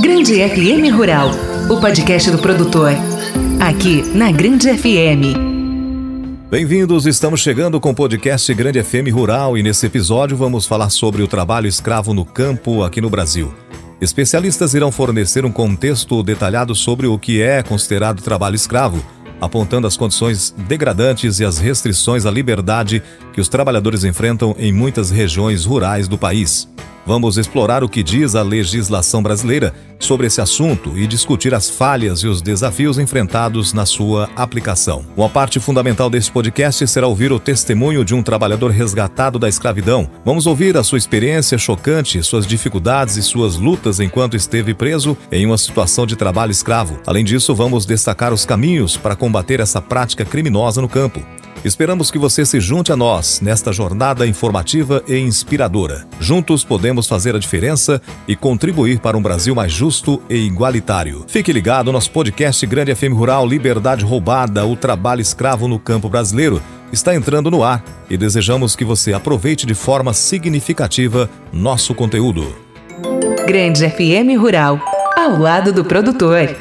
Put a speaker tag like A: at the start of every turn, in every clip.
A: Grande FM Rural, o podcast do produtor. Aqui na Grande FM.
B: Bem-vindos, estamos chegando com o podcast Grande FM Rural e nesse episódio vamos falar sobre o trabalho escravo no campo aqui no Brasil. Especialistas irão fornecer um contexto detalhado sobre o que é considerado trabalho escravo, apontando as condições degradantes e as restrições à liberdade que os trabalhadores enfrentam em muitas regiões rurais do país. Vamos explorar o que diz a legislação brasileira sobre esse assunto e discutir as falhas e os desafios enfrentados na sua aplicação. Uma parte fundamental deste podcast será ouvir o testemunho de um trabalhador resgatado da escravidão. Vamos ouvir a sua experiência chocante, suas dificuldades e suas lutas enquanto esteve preso em uma situação de trabalho escravo. Além disso, vamos destacar os caminhos para combater essa prática criminosa no campo. Esperamos que você se junte a nós nesta jornada informativa e inspiradora. Juntos podemos fazer a diferença e contribuir para um Brasil mais justo e igualitário. Fique ligado no nosso podcast Grande FM Rural Liberdade Roubada, o trabalho escravo no campo brasileiro. Está entrando no ar e desejamos que você aproveite de forma significativa nosso conteúdo.
A: Grande FM Rural, ao lado do produtor.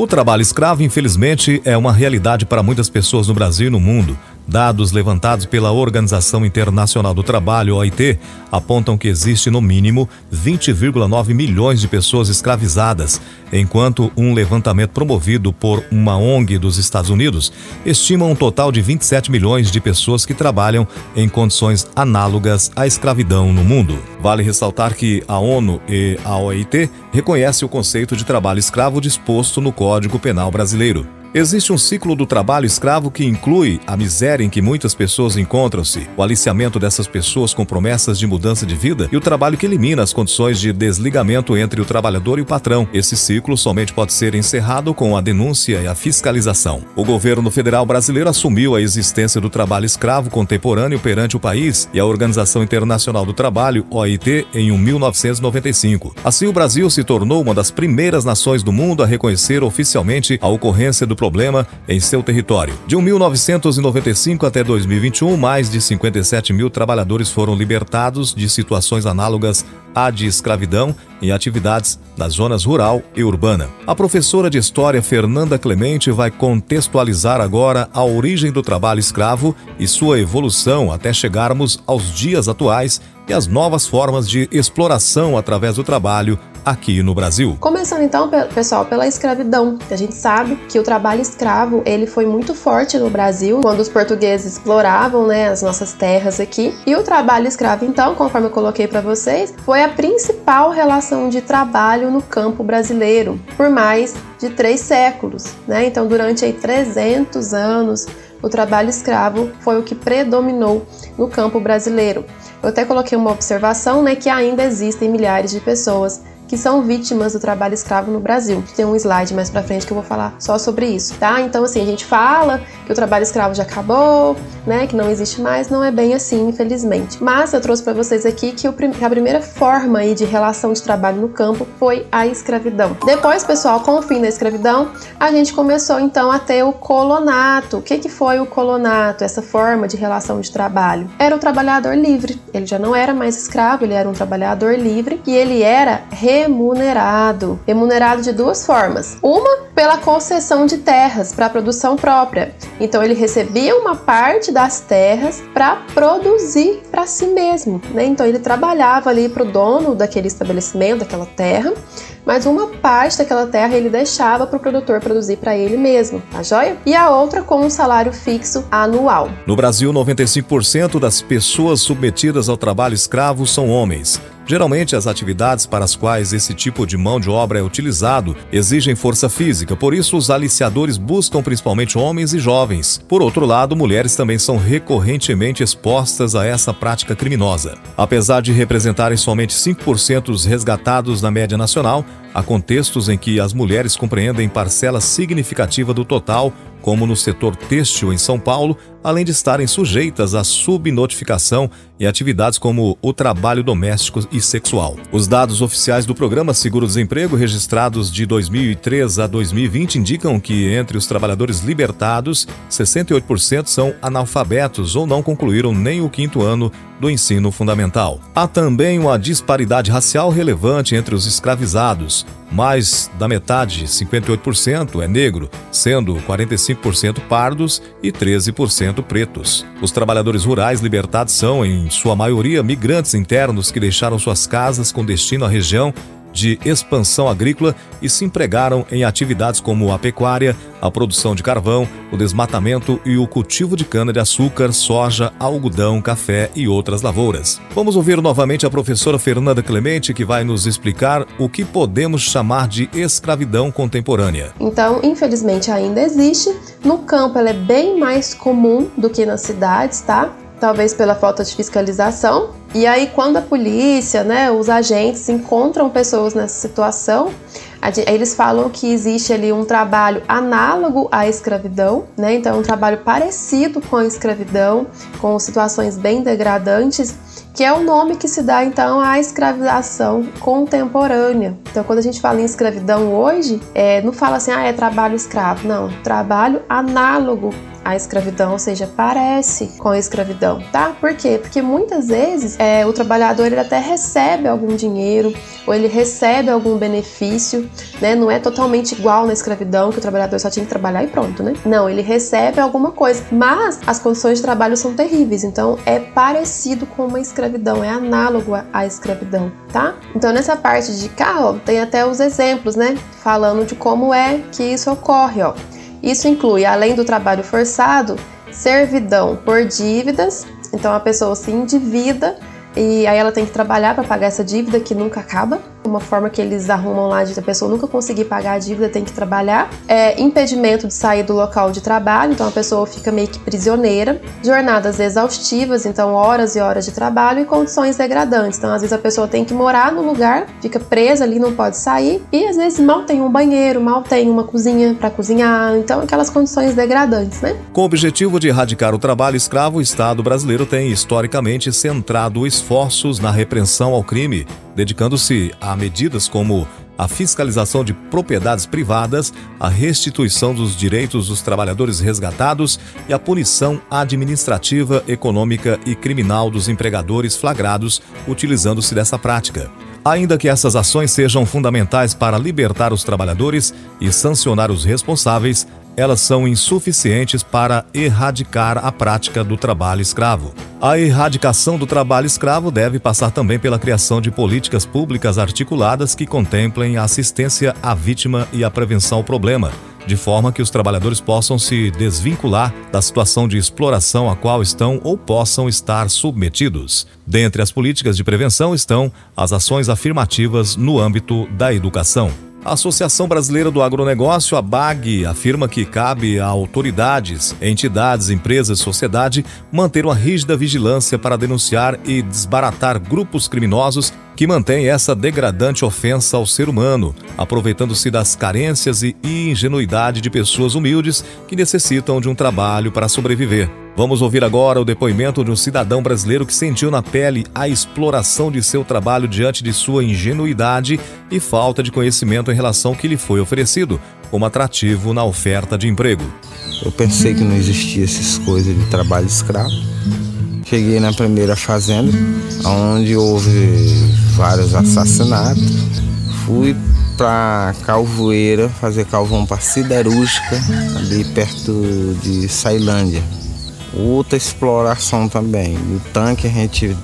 B: O trabalho escravo, infelizmente, é uma realidade para muitas pessoas no Brasil e no mundo. Dados levantados pela Organização Internacional do Trabalho, OIT, apontam que existe no mínimo 20,9 milhões de pessoas escravizadas, enquanto um levantamento promovido por uma ONG dos Estados Unidos estima um total de 27 milhões de pessoas que trabalham em condições análogas à escravidão no mundo. Vale ressaltar que a ONU e a OIT reconhecem o conceito de trabalho escravo disposto no Código Penal brasileiro. Existe um ciclo do trabalho escravo que inclui a miséria em que muitas pessoas encontram-se, o aliciamento dessas pessoas com promessas de mudança de vida e o trabalho que elimina as condições de desligamento entre o trabalhador e o patrão. Esse ciclo somente pode ser encerrado com a denúncia e a fiscalização. O governo federal brasileiro assumiu a existência do trabalho escravo contemporâneo perante o país e a Organização Internacional do Trabalho, OIT, em 1995. Assim, o Brasil se tornou uma das primeiras nações do mundo a reconhecer oficialmente a ocorrência do problema em seu território. De 1995 até 2021, mais de 57 mil trabalhadores foram libertados de situações análogas à de escravidão em atividades nas zonas rural e urbana. A professora de História Fernanda Clemente vai contextualizar agora a origem do trabalho escravo e sua evolução até chegarmos aos dias atuais e as novas formas de exploração através do trabalho aqui no Brasil.
C: Começando então, pessoal, pela escravidão. A gente sabe que o trabalho escravo ele foi muito forte no Brasil quando os portugueses exploravam, né, as nossas terras aqui. E o trabalho escravo, então, conforme eu coloquei para vocês, foi a principal relação de trabalho no campo brasileiro por mais de três séculos, né? Então, durante aí 300 anos o trabalho escravo foi o que predominou no campo brasileiro. Eu até coloquei uma observação, né, que ainda existem milhares de pessoas que são vítimas do trabalho escravo no Brasil. Tem um slide mais para frente que eu vou falar só sobre isso, tá? Então assim, a gente fala que o trabalho escravo já acabou, né, que não existe mais, não é bem assim, infelizmente. Mas eu trouxe para vocês aqui que, a primeira forma aí de relação de trabalho no campo foi a escravidão. Depois, pessoal, com o fim da escravidão, a gente começou então a ter o colonato. O que que foi o colonato? Essa forma de relação de trabalho? Era o trabalhador livre. Ele já não era mais escravo, ele era um trabalhador livre e ele era re remunerado. Remunerado de duas formas. Uma, pela concessão de terras para produção própria. Então ele recebia uma parte das terras para produzir para si mesmo. Né? Então ele trabalhava ali para o dono daquele estabelecimento, daquela terra, mas uma parte daquela terra ele deixava para o produtor produzir para ele mesmo, tá joia? E a outra com um salário fixo anual.
B: No Brasil, 95% das pessoas submetidas ao trabalho escravo são homens. Geralmente, as atividades para as quais esse tipo de mão de obra é utilizado exigem força física, por isso, os aliciadores buscam principalmente homens e jovens. Por outro lado, mulheres também são recorrentemente expostas a essa prática criminosa. Apesar de representarem somente 5% dos resgatados na média nacional, há contextos em que as mulheres compreendem parcela significativa do total como no setor têxtil em São Paulo, além de estarem sujeitas à subnotificação e atividades como o trabalho doméstico e sexual. Os dados oficiais do Programa Seguro-Desemprego, registrados de 2003 a 2020, indicam que entre os trabalhadores libertados, 68% são analfabetos ou não concluíram nem o quinto ano do ensino fundamental. Há também uma disparidade racial relevante entre os escravizados. Mais da metade, 58%, é negro, sendo 45% pardos e 13% pretos. Os trabalhadores rurais libertados são, em sua maioria, migrantes internos que deixaram suas casas com destino à região de expansão agrícola e se empregaram em atividades como a pecuária, a produção de carvão, o desmatamento e o cultivo de cana-de-açúcar, soja, algodão, café e outras lavouras. Vamos ouvir novamente a professora Fernanda Clemente, que vai nos explicar o que podemos chamar de escravidão contemporânea.
C: Então, infelizmente, ainda existe. No campo, ela é bem mais comum do que nas cidades, tá? Talvez pela falta de fiscalização. E aí, quando a polícia, né, os agentes encontram pessoas nessa situação, eles falam que existe ali um trabalho análogo à escravidão, né? Então, um trabalho parecido com a escravidão, com situações bem degradantes, que é o nome que se dá então à escravização contemporânea. Então, quando a gente fala em escravidão hoje, é, não fala assim, ah, é trabalho escravo, não, trabalho análogo a escravidão, ou seja, parece com a escravidão, tá? Por quê? Porque muitas vezes é, o trabalhador ele até recebe algum dinheiro ou ele recebe algum benefício, né? Não é totalmente igual na escravidão que o trabalhador só tinha que trabalhar e pronto, né? Não, ele recebe alguma coisa, mas as condições de trabalho são terríveis, então é parecido com uma escravidão, é análogo à escravidão, tá? Então nessa parte de cá, ó, tem até os exemplos, né? Falando de como é que isso ocorre, ó. Isso inclui, além do trabalho forçado, servidão por dívidas, então a pessoa se endivida e aí ela tem que trabalhar para pagar essa dívida que nunca acaba. Uma forma que eles arrumam lá de a pessoa nunca conseguir pagar a dívida tem que trabalhar. É impedimento de sair do local de trabalho, então a pessoa fica meio que prisioneira. Jornadas exaustivas, então horas e horas de trabalho e condições degradantes. Então às vezes a pessoa tem que morar no lugar, fica presa ali, não pode sair e às vezes mal tem um banheiro, mal tem uma cozinha para cozinhar. Então aquelas condições degradantes, né?
B: Com o objetivo de erradicar o trabalho escravo, o Estado brasileiro tem historicamente centrado esforços na repreensão ao crime, dedicando-se a medidas como a fiscalização de propriedades privadas, a restituição dos direitos dos trabalhadores resgatados e a punição administrativa, econômica e criminal dos empregadores flagrados utilizando-se dessa prática. Ainda que essas ações sejam fundamentais para libertar os trabalhadores e sancionar os responsáveis, elas são insuficientes para erradicar a prática do trabalho escravo. A erradicação do trabalho escravo deve passar também pela criação de políticas públicas articuladas que contemplem a assistência à vítima e a prevenção ao problema, de forma que os trabalhadores possam se desvincular da situação de exploração a qual estão ou possam estar submetidos. Dentre as políticas de prevenção estão as ações afirmativas no âmbito da educação. A Associação Brasileira do Agronegócio, a BAG, afirma que cabe a autoridades, entidades, empresas e sociedade manter uma rígida vigilância para denunciar e desbaratar grupos criminosos que mantêm essa degradante ofensa ao ser humano, aproveitando-se das carências e ingenuidade de pessoas humildes que necessitam de um trabalho para sobreviver. Vamos ouvir agora o depoimento de um cidadão brasileiro que sentiu na pele a exploração de seu trabalho diante de sua ingenuidade e falta de conhecimento em relação ao que lhe foi oferecido como atrativo na oferta de emprego.
D: Eu pensei que não existia essas coisas de trabalho escravo. Cheguei na primeira fazenda, onde houve vários assassinatos. Fui para Calvoeira fazer calvão para siderúrgica, ali perto de Sailândia Outra exploração também. No tanque a gente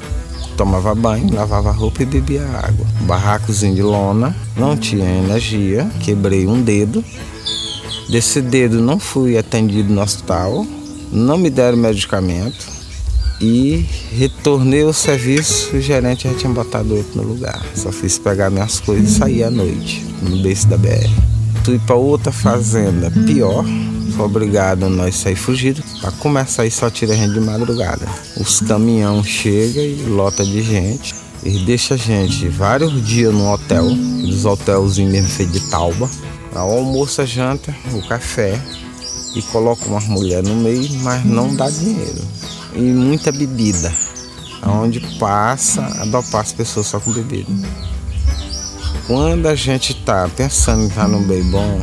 D: tomava banho, lavava roupa e bebia água. Barracozinho de lona, não tinha energia, quebrei um dedo. Desse dedo não fui atendido no hospital, não me deram medicamento e retornei ao serviço, o gerente já tinha botado outro no lugar. Só fiz pegar minhas coisas e sair à noite, no beijo da BR. Fui para outra fazenda pior, foi obrigado a nós sair fugido. Para começar aí só tira a gente de madrugada. Os caminhão chega e lota de gente. E deixa a gente vários dias no hotel, dos hotelzinhos mesmo feitos de tauba. Almoço, a janta, o café. E coloca uma mulher no meio, mas não dá dinheiro. E muita bebida. Onde passa, a dopar as pessoas só com bebida. Quando a gente tá pensando em estar tá num bem bom,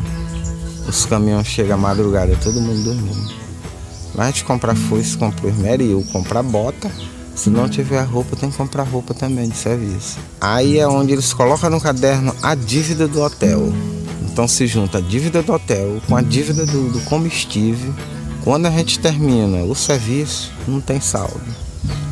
D: os caminhões chegam à madrugada, todo mundo dormindo. A gente compra foice, compra esmeril, compra bota Se não tiver roupa, tem que comprar roupa também de serviço. Aí é onde eles colocam no caderno a dívida do hotel. Então se junta a dívida do hotel com a dívida do, do combustível. Quando a gente termina o serviço, não tem saldo.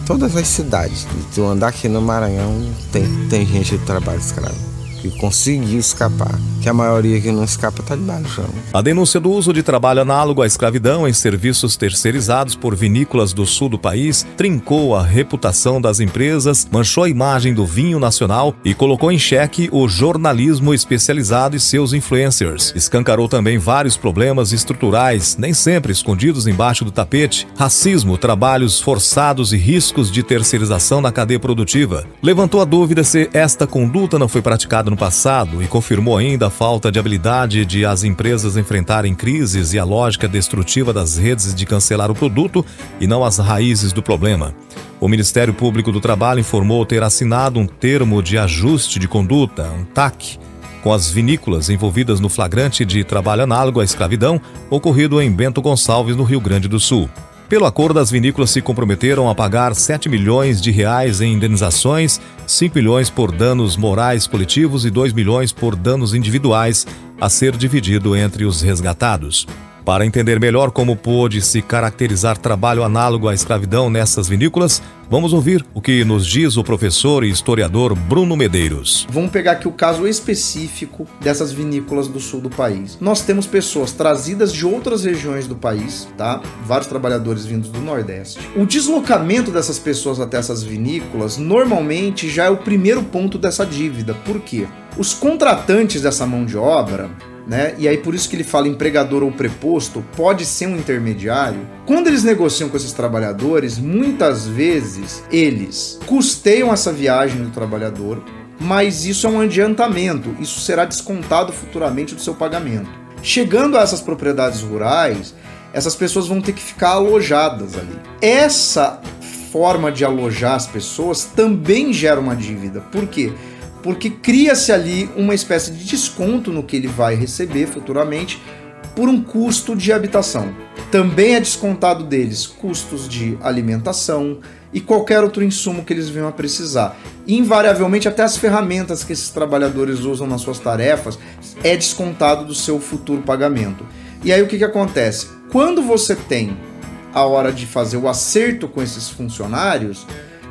D: Todas as cidades, tu andar aqui no Maranhão, tem, tem gente de trabalho escravo que conseguiu escapar, que a maioria que não escapa está debaixo do chão.
B: A denúncia do uso de trabalho análogo à escravidão em serviços terceirizados por vinícolas do sul do país trincou a reputação das empresas, manchou a imagem do vinho nacional e colocou em xeque o jornalismo especializado e seus influencers. Escancarou também vários problemas estruturais, nem sempre escondidos embaixo do tapete, racismo, trabalhos forçados e riscos de terceirização na cadeia produtiva. Levantou a dúvida se esta conduta não foi praticada no passado e confirmou ainda a falta de habilidade de as empresas enfrentarem crises e a lógica destrutiva das redes de cancelar o produto e não as raízes do problema. O Ministério Público do Trabalho informou ter assinado um termo de ajuste de conduta, um TAC, com as vinícolas envolvidas no flagrante de trabalho análogo à escravidão ocorrido em Bento Gonçalves, no Rio Grande do Sul. Pelo acordo, as vinícolas se comprometeram a pagar 7 milhões de reais em indenizações, 5 milhões por danos morais coletivos e 2 milhões por danos individuais, a ser dividido entre os resgatados. Para entender melhor como pôde se caracterizar trabalho análogo à escravidão nessas vinícolas, vamos ouvir o que nos diz o professor e historiador Bruno Medeiros.
E: Vamos pegar aqui o caso específico dessas vinícolas do sul do país. Nós temos pessoas trazidas de outras regiões do país, tá? Vários trabalhadores vindos do Nordeste. O deslocamento dessas pessoas até essas vinícolas normalmente já é o primeiro ponto dessa dívida. Por quê? Os contratantes dessa mão de obra, né? E aí por isso que ele fala empregador ou preposto, pode ser um intermediário. Quando eles negociam com esses trabalhadores, muitas vezes eles custeiam essa viagem do trabalhador, mas isso é um adiantamento, isso será descontado futuramente do seu pagamento. Chegando a essas propriedades rurais, essas pessoas vão ter que ficar alojadas ali. Essa forma de alojar as pessoas também gera uma dívida. Por quê? Cria-se ali uma espécie de desconto no que ele vai receber futuramente por um custo de habitação. Também é descontado deles custos de alimentação e qualquer outro insumo que eles venham a precisar. Invariavelmente, até as ferramentas que esses trabalhadores usam nas suas tarefas é descontado do seu futuro pagamento. E aí o que, que acontece? Quando você tem a hora de fazer o acerto com esses funcionários,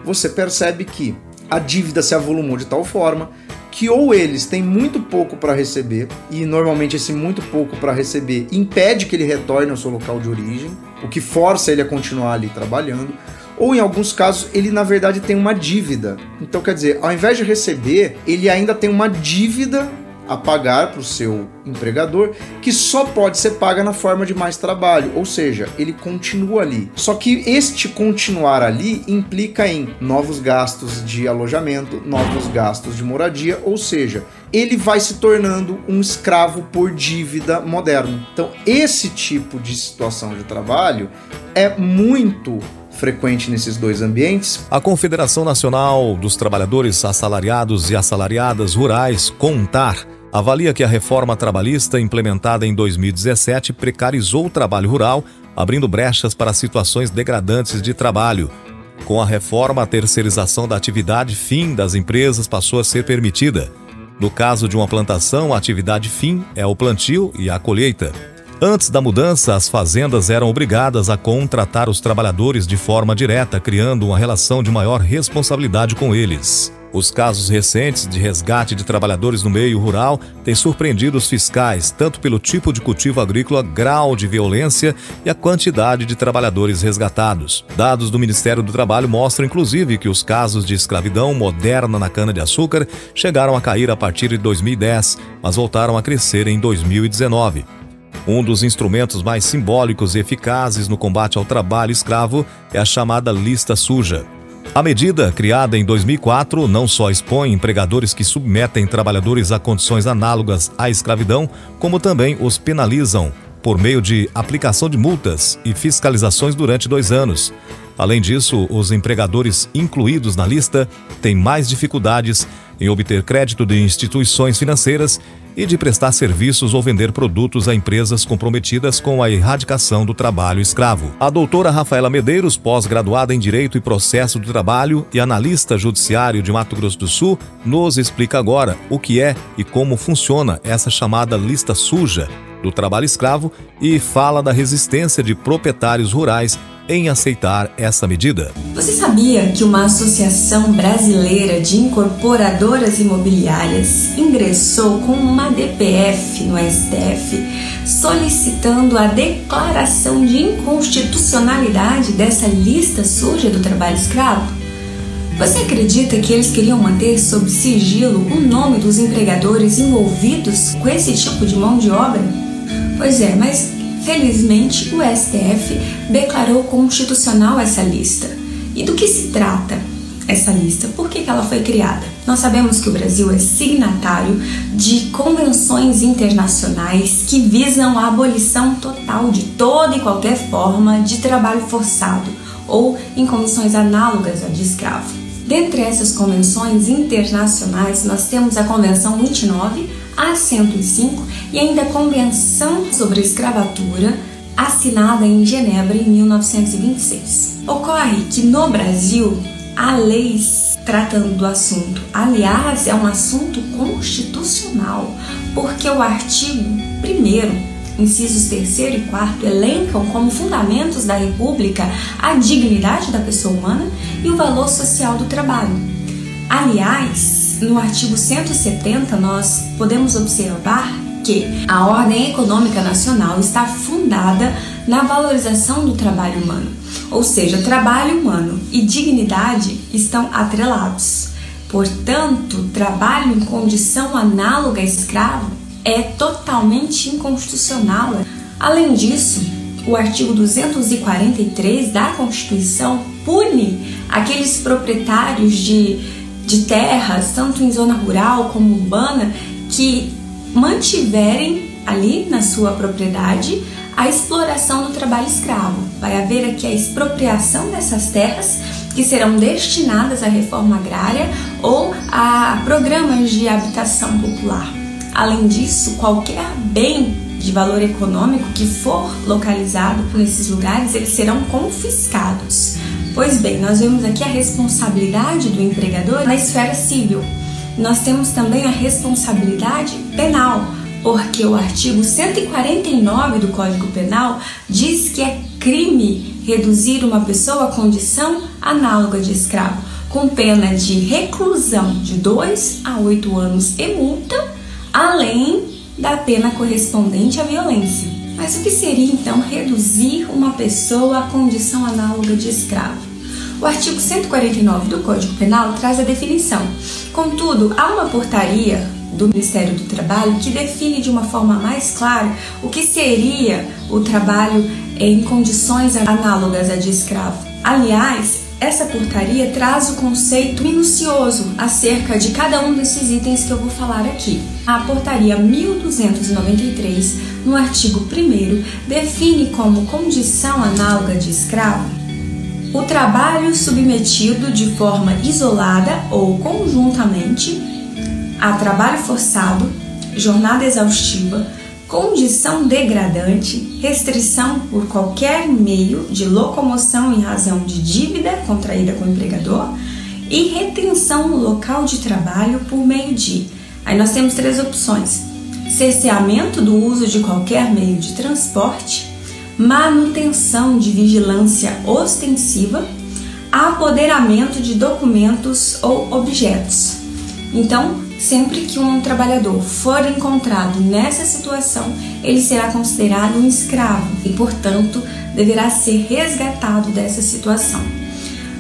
E: você percebe que a dívida se avolumou de tal forma que ou eles têm muito pouco para receber e normalmente esse muito pouco para receber impede que ele retorne ao seu local de origem, o que força ele a continuar ali trabalhando, ou em alguns casos ele na verdade tem uma dívida. Então quer dizer, ao invés de receber, ele ainda tem uma dívida a pagar para o seu empregador, que só pode ser paga na forma de mais trabalho, ou seja, ele continua ali. Só que este continuar ali implica em novos gastos de alojamento, novos gastos de moradia, ou seja, ele vai se tornando um escravo por dívida moderno. Então, esse tipo de situação de trabalho é muito frequente nesses dois ambientes.
B: A Confederação Nacional dos Trabalhadores Assalariados e Assalariadas Rurais, CONTAR, avalia que a reforma trabalhista implementada em 2017 precarizou o trabalho rural, abrindo brechas para situações degradantes de trabalho. Com a reforma, a terceirização da atividade fim das empresas passou a ser permitida. No caso de uma plantação, a atividade fim é o plantio e a colheita. Antes da mudança, as fazendas eram obrigadas a contratar os trabalhadores de forma direta, criando uma relação de maior responsabilidade com eles. Os casos recentes de resgate de trabalhadores no meio rural têm surpreendido os fiscais, tanto pelo tipo de cultivo agrícola, grau de violência e a quantidade de trabalhadores resgatados. Dados do Ministério do Trabalho mostram, inclusive, que os casos de escravidão moderna na cana-de-açúcar chegaram a cair a partir de 2010, mas voltaram a crescer em 2019. Um dos instrumentos mais simbólicos e eficazes no combate ao trabalho escravo é a chamada lista suja. A medida, criada em 2004, não só expõe empregadores que submetem trabalhadores a condições análogas à escravidão, como também os penalizam por meio de aplicação de multas e fiscalizações durante dois anos. Além disso, os empregadores incluídos na lista têm mais dificuldades em obter crédito de instituições financeiras e de prestar serviços ou vender produtos a empresas comprometidas com a erradicação do trabalho escravo. A doutora Rafaela Medeiros, pós-graduada em Direito e Processo do Trabalho e analista judiciário de Mato Grosso do Sul, nos explica agora o que é e como funciona essa chamada lista suja do trabalho escravo e fala da resistência de proprietários rurais em aceitar essa medida.
F: Você sabia que uma associação brasileira de incorporadoras imobiliárias ingressou com uma DPF no STF solicitando a declaração de inconstitucionalidade dessa lista suja do trabalho escravo? Você acredita que eles queriam manter sob sigilo o nome dos empregadores envolvidos com esse tipo de mão de obra? Pois é, mas felizmente o STF declarou constitucional essa lista. E do que se trata essa lista? Por que, ela foi criada? Nós sabemos que o Brasil é signatário de convenções internacionais que visam a abolição total de toda e qualquer forma de trabalho forçado ou em condições análogas à de escravo. Dentre essas convenções internacionais, nós temos a Convenção 29, a 105 e ainda a Convenção sobre Escravatura, assinada em Genebra em 1926. Ocorre que no Brasil há leis tratando do assunto. Aliás, é um assunto constitucional, porque o artigo 1 incisos 3 e 4 elencam como fundamentos da República a dignidade da pessoa humana e o valor social do trabalho. Aliás, no artigo 170 nós podemos observar que a ordem econômica nacional está fundada na valorização do trabalho humano, ou seja, trabalho humano e dignidade estão atrelados. Portanto, trabalho em condição análoga a escravo é totalmente inconstitucional. Além disso, o artigo 243 da Constituição pune aqueles proprietários de, de terras, tanto em zona rural como urbana, que mantiverem ali na sua propriedade a exploração do trabalho escravo. Vai haver aqui a expropriação dessas terras que serão destinadas à reforma agrária ou a programas de habitação popular. Além disso, qualquer bem de valor econômico que for localizado nesses lugares, eles serão confiscados. Pois bem, nós vemos aqui a responsabilidade do empregador na esfera civil. Nós temos também a responsabilidade penal, porque o artigo 149 do Código Penal diz que é crime reduzir uma pessoa à condição análoga de escravo, com pena de reclusão de 2 a 8 anos e multa além da pena correspondente à violência. Mas o que seria então reduzir uma pessoa à condição análoga de escravo? O artigo 149 do Código Penal traz a definição. Contudo, há uma portaria do Ministério do Trabalho que define de uma forma mais clara o que seria o trabalho em condições análogas à de escravo. Aliás, essa portaria traz o conceito minucioso acerca de cada um desses itens que eu vou falar aqui. A portaria 1293, no artigo 1, define como condição análoga de escravo o trabalho submetido de forma isolada ou conjuntamente a trabalho forçado, jornada exaustiva, condição degradante, restrição por qualquer meio de locomoção em razão de dívida contraída com o empregador e retenção no local de trabalho por meio de. Aí nós temos três opções: cerceamento do uso de qualquer meio de transporte, manutenção de vigilância ostensiva, apoderamento de documentos ou objetos. Então, Sempre que um trabalhador for encontrado nessa situação, ele será considerado um escravo e, portanto, deverá ser resgatado dessa situação.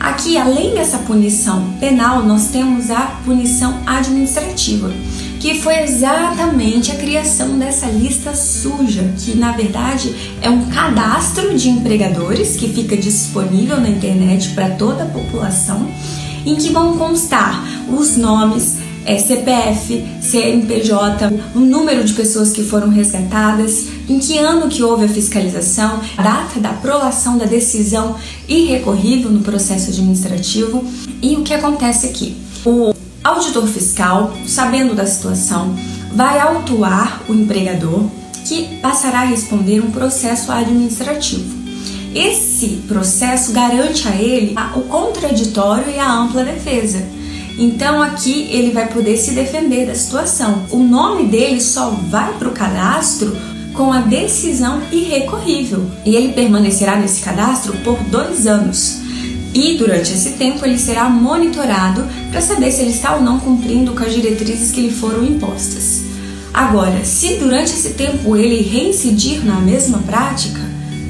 F: Aqui, além dessa punição penal, nós temos a punição administrativa, que foi exatamente a criação dessa lista suja, que na verdade é um cadastro de empregadores que fica disponível na internet para toda a população, em que vão constar os nomes, é, CPF, CNPJ, o número de pessoas que foram resgatadas, em que ano que houve a fiscalização, a data da aprovação da decisão irrecorrível no processo administrativo e o que acontece aqui. O auditor fiscal, sabendo da situação, vai autuar o empregador que passará a responder um processo administrativo. Esse processo garante a ele o contraditório e a ampla defesa então aqui ele vai poder se defender da situação. O nome dele só vai para o cadastro com a decisão irrecorrível e ele permanecerá nesse cadastro por dois anos. E durante esse tempo ele será monitorado para saber se ele está ou não cumprindo com as diretrizes que lhe foram impostas. Agora, se durante esse tempo ele reincidir na mesma prática,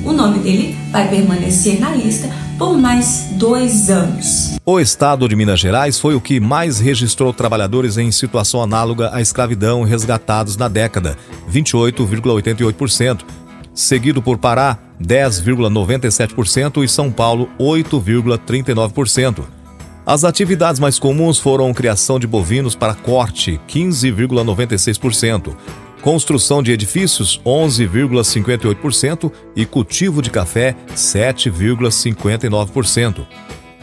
F: o nome dele vai permanecer na lista por mais dois anos.
B: O estado de Minas Gerais foi o que mais registrou trabalhadores em situação análoga à escravidão resgatados na década, 28,88%, seguido por Pará, 10,97% e São Paulo, 8,39%. As atividades mais comuns foram criação de bovinos para corte, 15,96%, construção de edifícios 11,58% e cultivo de café 7,59%.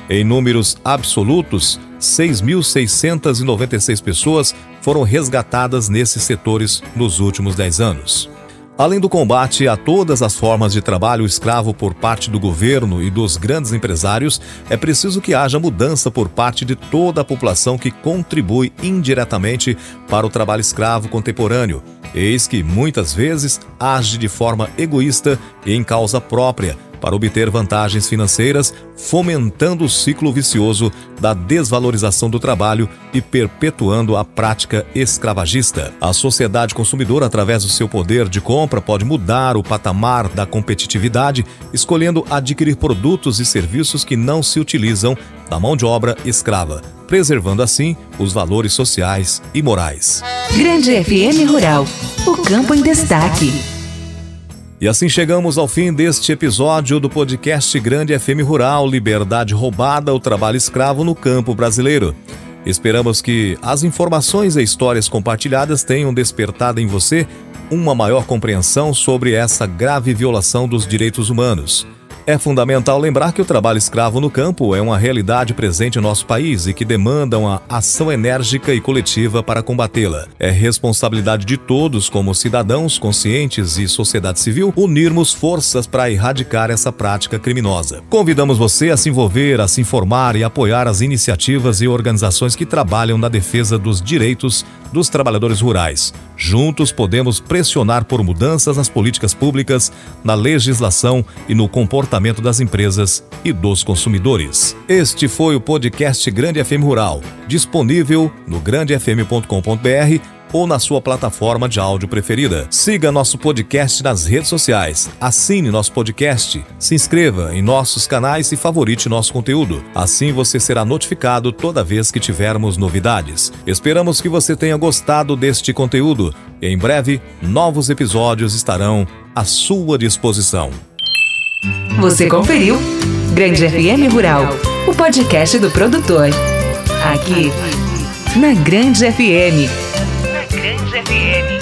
B: Em números absolutos, 6.696 pessoas foram resgatadas nesses setores nos últimos 10 anos. Além do combate a todas as formas de trabalho escravo por parte do governo e dos grandes empresários, é preciso que haja mudança por parte de toda a população que contribui indiretamente para o trabalho escravo contemporâneo. Eis que muitas vezes age de forma egoísta e em causa própria, para obter vantagens financeiras, fomentando o ciclo vicioso da desvalorização do trabalho e perpetuando a prática escravagista. A sociedade consumidora, através do seu poder de compra, pode mudar o patamar da competitividade, escolhendo adquirir produtos e serviços que não se utilizam da mão de obra escrava, preservando assim os valores sociais e morais.
A: Grande FM Rural, o campo em destaque.
B: E assim chegamos ao fim deste episódio do podcast Grande FM Rural Liberdade Roubada, o trabalho escravo no campo brasileiro. Esperamos que as informações e histórias compartilhadas tenham despertado em você uma maior compreensão sobre essa grave violação dos direitos humanos. É fundamental lembrar que o trabalho escravo no campo é uma realidade presente em nosso país e que demanda uma ação enérgica e coletiva para combatê-la. É responsabilidade de todos, como cidadãos conscientes e sociedade civil, unirmos forças para erradicar essa prática criminosa. Convidamos você a se envolver, a se informar e apoiar as iniciativas e organizações que trabalham na defesa dos direitos dos trabalhadores rurais. Juntos podemos pressionar por mudanças nas políticas públicas, na legislação e no comportamento das empresas e dos consumidores. Este foi o podcast Grande FM Rural, disponível no grandefm.com.br ou na sua plataforma de áudio preferida. Siga nosso podcast nas redes sociais, assine nosso podcast, se inscreva em nossos canais e favorite nosso conteúdo. Assim você será notificado toda vez que tivermos novidades. Esperamos que você tenha gostado deste conteúdo em breve novos episódios estarão à sua disposição.
A: Você conferiu Grande FM Rural, o podcast do produtor. Aqui, na Grande FM. Grande FM.